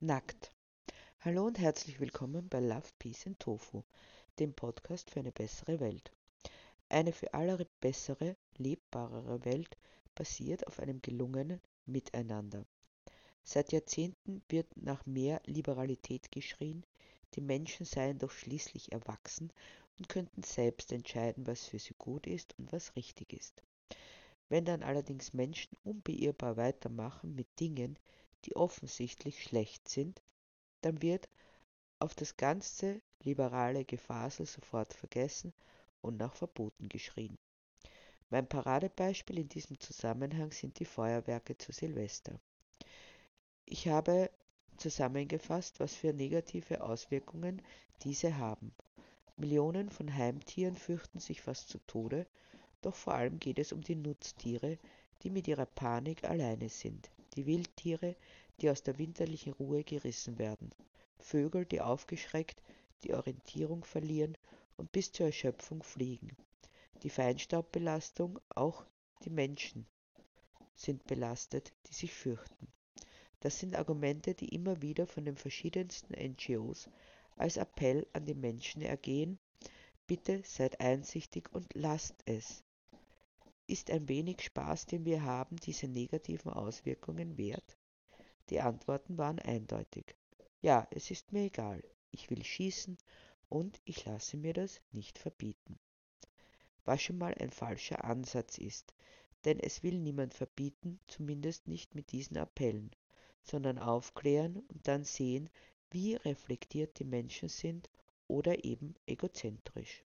Nackt. Hallo und herzlich willkommen bei Love, Peace and Tofu, dem Podcast für eine bessere Welt. Eine für alle bessere, lebbarere Welt basiert auf einem gelungenen Miteinander. Seit Jahrzehnten wird nach mehr Liberalität geschrien, die Menschen seien doch schließlich erwachsen und könnten selbst entscheiden, was für sie gut ist und was richtig ist. Wenn dann allerdings Menschen unbeirrbar weitermachen mit Dingen, die offensichtlich schlecht sind, dann wird auf das ganze liberale Gefasel sofort vergessen und nach Verboten geschrien. Mein Paradebeispiel in diesem Zusammenhang sind die Feuerwerke zu Silvester. Ich habe zusammengefasst, was für negative Auswirkungen diese haben. Millionen von Heimtieren fürchten sich fast zu Tode, doch vor allem geht es um die Nutztiere, die mit ihrer Panik alleine sind die Wildtiere, die aus der winterlichen Ruhe gerissen werden, Vögel, die aufgeschreckt die Orientierung verlieren und bis zur Erschöpfung fliegen. Die Feinstaubbelastung, auch die Menschen sind belastet, die sich fürchten. Das sind Argumente, die immer wieder von den verschiedensten NGOs als Appell an die Menschen ergehen. Bitte seid einsichtig und lasst es. Ist ein wenig Spaß, den wir haben, diese negativen Auswirkungen wert? Die Antworten waren eindeutig. Ja, es ist mir egal. Ich will schießen und ich lasse mir das nicht verbieten. Was schon mal ein falscher Ansatz ist, denn es will niemand verbieten, zumindest nicht mit diesen Appellen, sondern aufklären und dann sehen, wie reflektiert die Menschen sind oder eben egozentrisch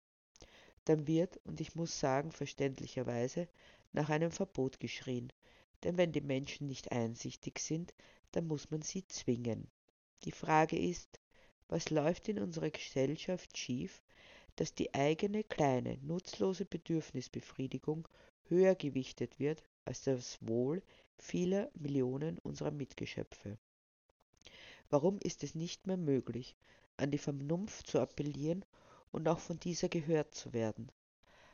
dann wird, und ich muss sagen verständlicherweise, nach einem Verbot geschrien, denn wenn die Menschen nicht einsichtig sind, dann muss man sie zwingen. Die Frage ist, was läuft in unserer Gesellschaft schief, dass die eigene kleine, nutzlose Bedürfnisbefriedigung höher gewichtet wird als das Wohl vieler Millionen unserer Mitgeschöpfe. Warum ist es nicht mehr möglich, an die Vernunft zu appellieren und auch von dieser gehört zu werden.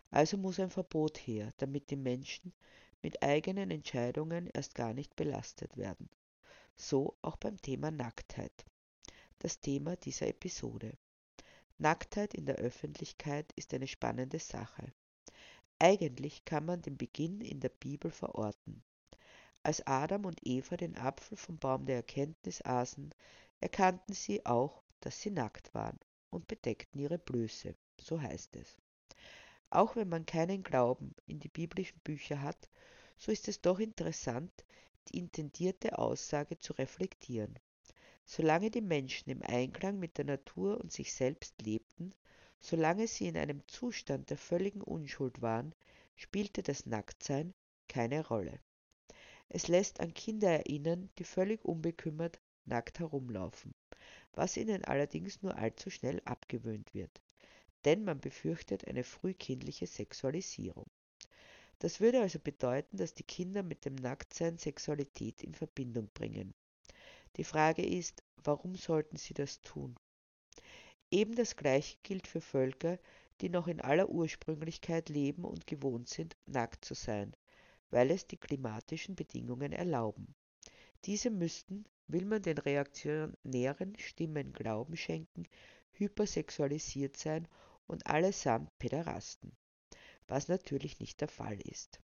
Also muss ein Verbot her, damit die Menschen mit eigenen Entscheidungen erst gar nicht belastet werden. So auch beim Thema Nacktheit. Das Thema dieser Episode. Nacktheit in der Öffentlichkeit ist eine spannende Sache. Eigentlich kann man den Beginn in der Bibel verorten. Als Adam und Eva den Apfel vom Baum der Erkenntnis aßen, erkannten sie auch, dass sie nackt waren und bedeckten ihre Blöße, so heißt es. Auch wenn man keinen Glauben in die biblischen Bücher hat, so ist es doch interessant, die intendierte Aussage zu reflektieren. Solange die Menschen im Einklang mit der Natur und sich selbst lebten, solange sie in einem Zustand der völligen Unschuld waren, spielte das Nacktsein keine Rolle. Es lässt an Kinder erinnern, die völlig unbekümmert nackt herumlaufen was ihnen allerdings nur allzu schnell abgewöhnt wird, denn man befürchtet eine frühkindliche Sexualisierung. Das würde also bedeuten, dass die Kinder mit dem Nacktsein Sexualität in Verbindung bringen. Die Frage ist, warum sollten sie das tun? Eben das Gleiche gilt für Völker, die noch in aller Ursprünglichkeit leben und gewohnt sind, nackt zu sein, weil es die klimatischen Bedingungen erlauben. Diese müssten, will man den reaktionären Stimmen Glauben schenken, hypersexualisiert sein und allesamt Päderasten, was natürlich nicht der Fall ist.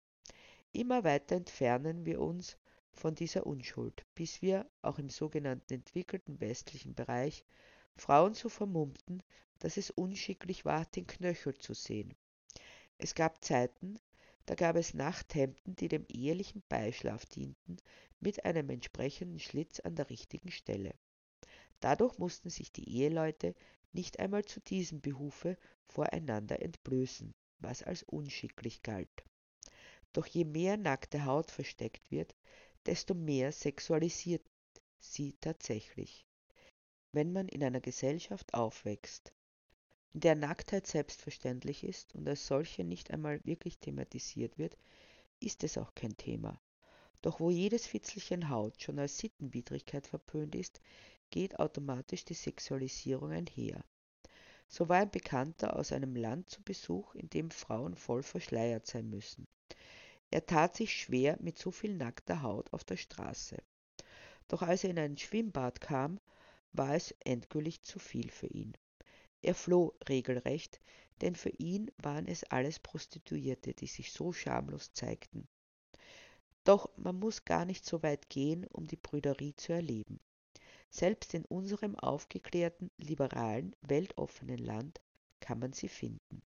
Immer weiter entfernen wir uns von dieser Unschuld, bis wir, auch im sogenannten entwickelten westlichen Bereich, Frauen so vermummten, dass es unschicklich war, den Knöchel zu sehen. Es gab Zeiten, da gab es Nachthemden, die dem ehelichen Beischlaf dienten, mit einem entsprechenden Schlitz an der richtigen Stelle. Dadurch mussten sich die Eheleute nicht einmal zu diesem Behufe voreinander entblößen, was als unschicklich galt. Doch je mehr nackte Haut versteckt wird, desto mehr sexualisiert sie tatsächlich. Wenn man in einer Gesellschaft aufwächst, der Nacktheit selbstverständlich ist und als solche nicht einmal wirklich thematisiert wird, ist es auch kein Thema. Doch wo jedes Fitzelchen Haut schon als Sittenwidrigkeit verpönt ist, geht automatisch die Sexualisierung einher. So war ein Bekannter aus einem Land zu Besuch, in dem Frauen voll verschleiert sein müssen. Er tat sich schwer mit so viel nackter Haut auf der Straße. Doch als er in ein Schwimmbad kam, war es endgültig zu viel für ihn. Er floh regelrecht, denn für ihn waren es alles Prostituierte, die sich so schamlos zeigten. Doch man muss gar nicht so weit gehen, um die Brüderie zu erleben. Selbst in unserem aufgeklärten, liberalen, weltoffenen Land kann man sie finden.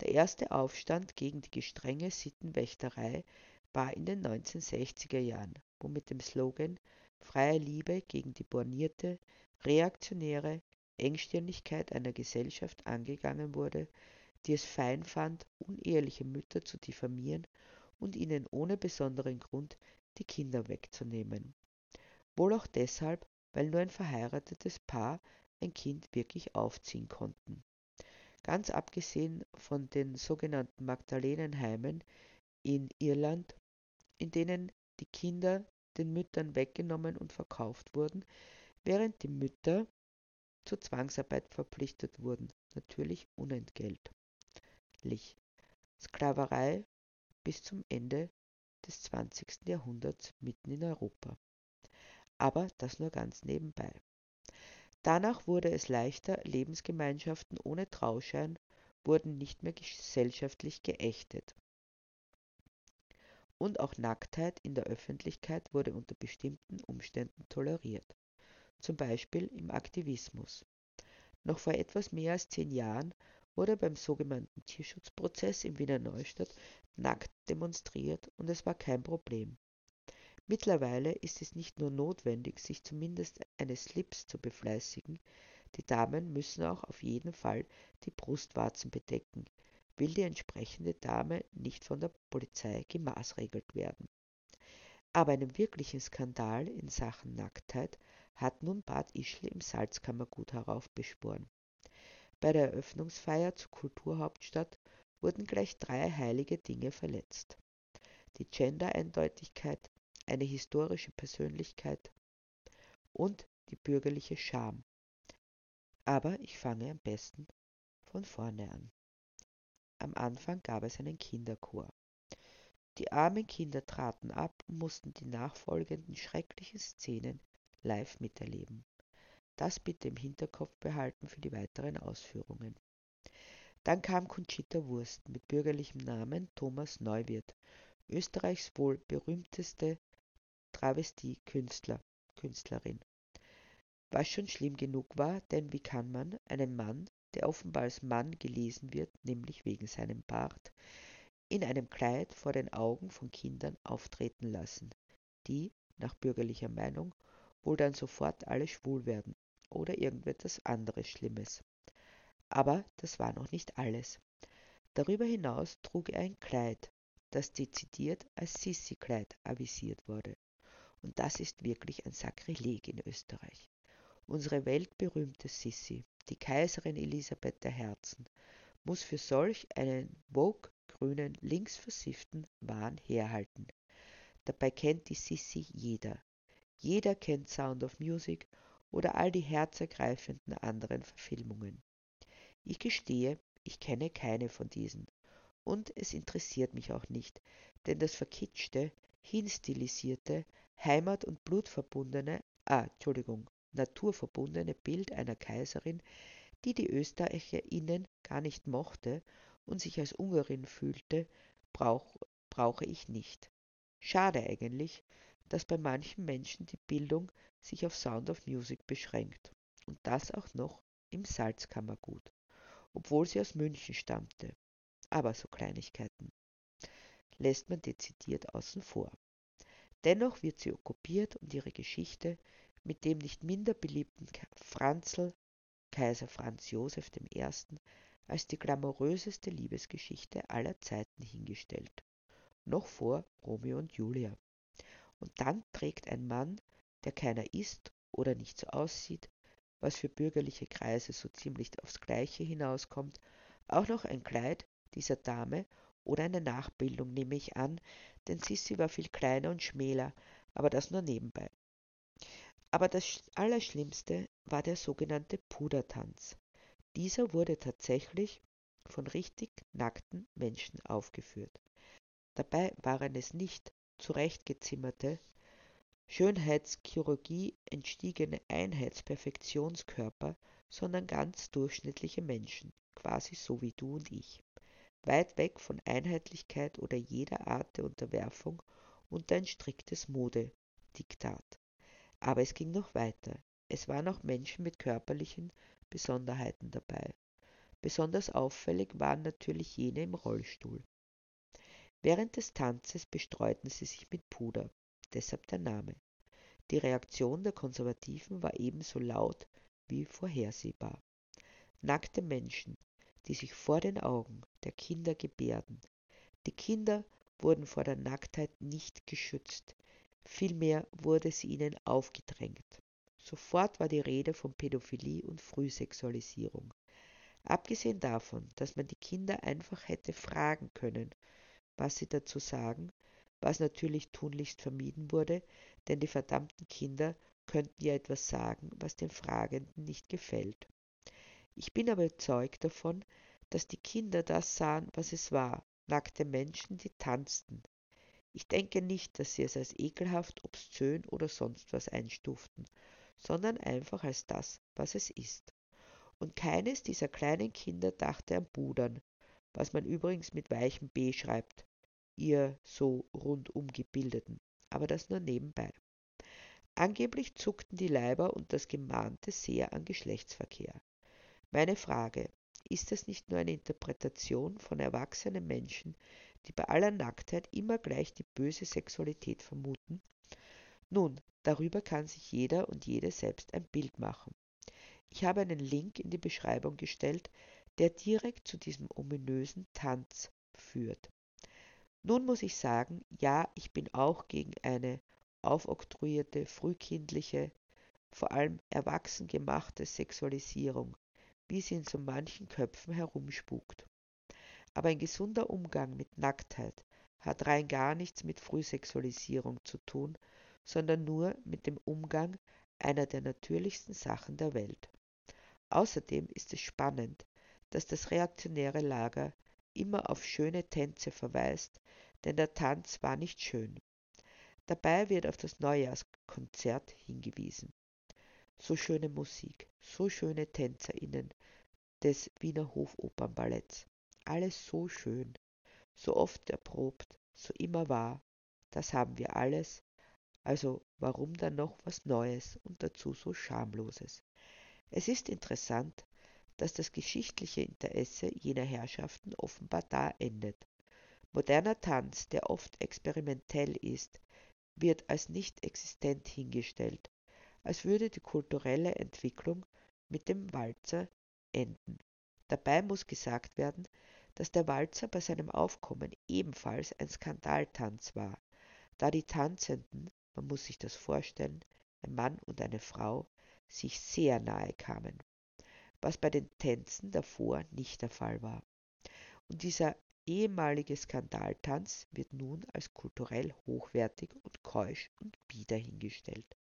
Der erste Aufstand gegen die gestrenge Sittenwächterei war in den 1960er Jahren, wo mit dem Slogan Freie Liebe gegen die bornierte, reaktionäre Engstirnigkeit einer Gesellschaft angegangen wurde, die es fein fand, uneheliche Mütter zu diffamieren und ihnen ohne besonderen Grund die Kinder wegzunehmen. Wohl auch deshalb, weil nur ein verheiratetes Paar ein Kind wirklich aufziehen konnten. Ganz abgesehen von den sogenannten Magdalenenheimen in Irland, in denen die Kinder den Müttern weggenommen und verkauft wurden, während die Mütter zur Zwangsarbeit verpflichtet wurden, natürlich unentgeltlich. Sklaverei bis zum Ende des 20. Jahrhunderts mitten in Europa. Aber das nur ganz nebenbei. Danach wurde es leichter, Lebensgemeinschaften ohne Trauschein wurden nicht mehr gesellschaftlich geächtet. Und auch Nacktheit in der Öffentlichkeit wurde unter bestimmten Umständen toleriert, zum Beispiel im Aktivismus. Noch vor etwas mehr als zehn Jahren wurde beim sogenannten Tierschutzprozess in Wiener Neustadt nackt demonstriert und es war kein Problem. Mittlerweile ist es nicht nur notwendig, sich zumindest eines Slips zu befleißigen, die Damen müssen auch auf jeden Fall die Brustwarzen bedecken, will die entsprechende Dame nicht von der Polizei gemaßregelt werden. Aber einen wirklichen Skandal in Sachen Nacktheit hat nun Bad Ischl im Salzkammergut heraufbeschworen. Bei der Eröffnungsfeier zur Kulturhauptstadt wurden gleich drei heilige Dinge verletzt. Die Gender-Eindeutigkeit, eine historische Persönlichkeit und die bürgerliche Scham. Aber ich fange am besten von vorne an. Am Anfang gab es einen Kinderchor. Die armen Kinder traten ab und mussten die nachfolgenden schrecklichen Szenen live miterleben. Das bitte im Hinterkopf behalten für die weiteren Ausführungen. Dann kam Conchita Wurst mit bürgerlichem Namen Thomas Neuwirth, Österreichs wohl berühmteste Travestie-Künstler, Künstlerin. Was schon schlimm genug war, denn wie kann man einen Mann, der offenbar als Mann gelesen wird, nämlich wegen seinem Bart, in einem Kleid vor den Augen von Kindern auftreten lassen, die, nach bürgerlicher Meinung, wohl dann sofort alle schwul werden oder irgendetwas anderes Schlimmes. Aber das war noch nicht alles. Darüber hinaus trug er ein Kleid, das dezidiert als Sissi-Kleid avisiert wurde. Und das ist wirklich ein Sakrileg in Österreich. Unsere weltberühmte Sissi, die Kaiserin Elisabeth der Herzen, muss für solch einen woke grünen linksversifften Wahn herhalten. Dabei kennt die Sissi jeder. Jeder kennt Sound of Music oder all die herzergreifenden anderen Verfilmungen. Ich gestehe, ich kenne keine von diesen. Und es interessiert mich auch nicht, denn das verkitschte, hinstilisierte, heimat- und blutverbundene, ah, Entschuldigung, naturverbundene Bild einer Kaiserin, die die ÖsterreicherInnen gar nicht mochte und sich als Ungarin fühlte, brauch, brauche ich nicht. Schade eigentlich, dass bei manchen Menschen die Bildung sich auf Sound of Music beschränkt. Und das auch noch im Salzkammergut obwohl sie aus München stammte. Aber so Kleinigkeiten lässt man dezidiert außen vor. Dennoch wird sie okkupiert und ihre Geschichte mit dem nicht minder beliebten Franzl, Kaiser Franz Josef I., als die glamouröseste Liebesgeschichte aller Zeiten hingestellt. Noch vor Romeo und Julia. Und dann trägt ein Mann, der keiner ist oder nicht so aussieht, was für bürgerliche Kreise so ziemlich aufs Gleiche hinauskommt, auch noch ein Kleid dieser Dame oder eine Nachbildung, nehme ich an, denn Sissi war viel kleiner und schmäler, aber das nur nebenbei. Aber das Allerschlimmste war der sogenannte Pudertanz. Dieser wurde tatsächlich von richtig nackten Menschen aufgeführt. Dabei waren es nicht zurechtgezimmerte Schönheitschirurgie entstiegene Einheitsperfektionskörper, sondern ganz durchschnittliche Menschen, quasi so wie du und ich, weit weg von Einheitlichkeit oder jeder Art der Unterwerfung unter ein striktes Modediktat. Aber es ging noch weiter. Es waren auch Menschen mit körperlichen Besonderheiten dabei. Besonders auffällig waren natürlich jene im Rollstuhl. Während des Tanzes bestreuten sie sich mit Puder, deshalb der Name. Die Reaktion der Konservativen war ebenso laut wie vorhersehbar. Nackte Menschen, die sich vor den Augen der Kinder gebärden. Die Kinder wurden vor der Nacktheit nicht geschützt, vielmehr wurde sie ihnen aufgedrängt. Sofort war die Rede von Pädophilie und Frühsexualisierung. Abgesehen davon, dass man die Kinder einfach hätte fragen können, was sie dazu sagen, was natürlich tunlichst vermieden wurde, denn die verdammten Kinder könnten ja etwas sagen, was den Fragenden nicht gefällt. Ich bin aber überzeugt davon, dass die Kinder das sahen, was es war, nackte Menschen, die tanzten. Ich denke nicht, dass sie es als ekelhaft, obszön oder sonst was einstuften, sondern einfach als das, was es ist. Und keines dieser kleinen Kinder dachte an Budern, was man übrigens mit weichem B schreibt, ihr so rundum gebildeten, aber das nur nebenbei. Angeblich zuckten die Leiber und das Gemahnte sehr an Geschlechtsverkehr. Meine Frage, ist das nicht nur eine Interpretation von erwachsenen Menschen, die bei aller Nacktheit immer gleich die böse Sexualität vermuten? Nun, darüber kann sich jeder und jede selbst ein Bild machen. Ich habe einen Link in die Beschreibung gestellt, der direkt zu diesem ominösen Tanz führt. Nun muss ich sagen, ja, ich bin auch gegen eine aufoktroyierte, frühkindliche, vor allem erwachsen gemachte Sexualisierung, wie sie in so manchen Köpfen herumspukt. Aber ein gesunder Umgang mit Nacktheit hat rein gar nichts mit Frühsexualisierung zu tun, sondern nur mit dem Umgang einer der natürlichsten Sachen der Welt. Außerdem ist es spannend, dass das reaktionäre Lager immer auf schöne Tänze verweist, denn der Tanz war nicht schön. Dabei wird auf das Neujahrskonzert hingewiesen. So schöne Musik, so schöne TänzerInnen des Wiener Hofopernballetts. Alles so schön, so oft erprobt, so immer wahr. Das haben wir alles. Also warum dann noch was Neues und dazu so Schamloses? Es ist interessant, dass das geschichtliche Interesse jener Herrschaften offenbar da endet. Moderner Tanz, der oft experimentell ist, wird als nicht existent hingestellt, als würde die kulturelle Entwicklung mit dem Walzer enden. Dabei muss gesagt werden, dass der Walzer bei seinem Aufkommen ebenfalls ein Skandaltanz war, da die Tanzenden, man muss sich das vorstellen, ein Mann und eine Frau, sich sehr nahe kamen was bei den Tänzen davor nicht der Fall war. Und dieser ehemalige Skandaltanz wird nun als kulturell hochwertig und keusch und bieder hingestellt.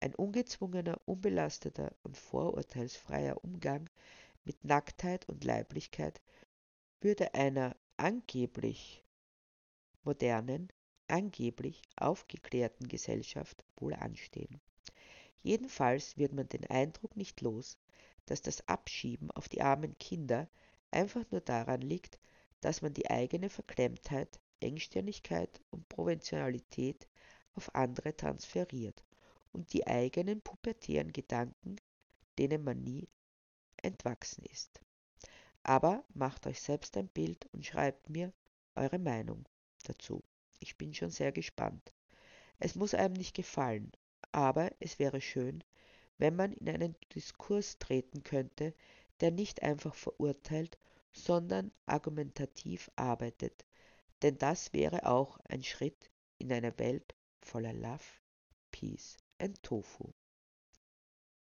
Ein ungezwungener, unbelasteter und vorurteilsfreier Umgang mit Nacktheit und Leiblichkeit würde einer angeblich modernen, angeblich aufgeklärten Gesellschaft wohl anstehen. Jedenfalls wird man den Eindruck nicht los, dass das Abschieben auf die armen Kinder einfach nur daran liegt, dass man die eigene Verklemmtheit, Engstirnigkeit und Provinzialität auf andere transferiert und die eigenen pubertären Gedanken, denen man nie entwachsen ist. Aber macht euch selbst ein Bild und schreibt mir eure Meinung dazu. Ich bin schon sehr gespannt. Es muss einem nicht gefallen, aber es wäre schön, wenn man in einen Diskurs treten könnte, der nicht einfach verurteilt, sondern argumentativ arbeitet, denn das wäre auch ein Schritt in eine Welt voller Love, Peace and Tofu.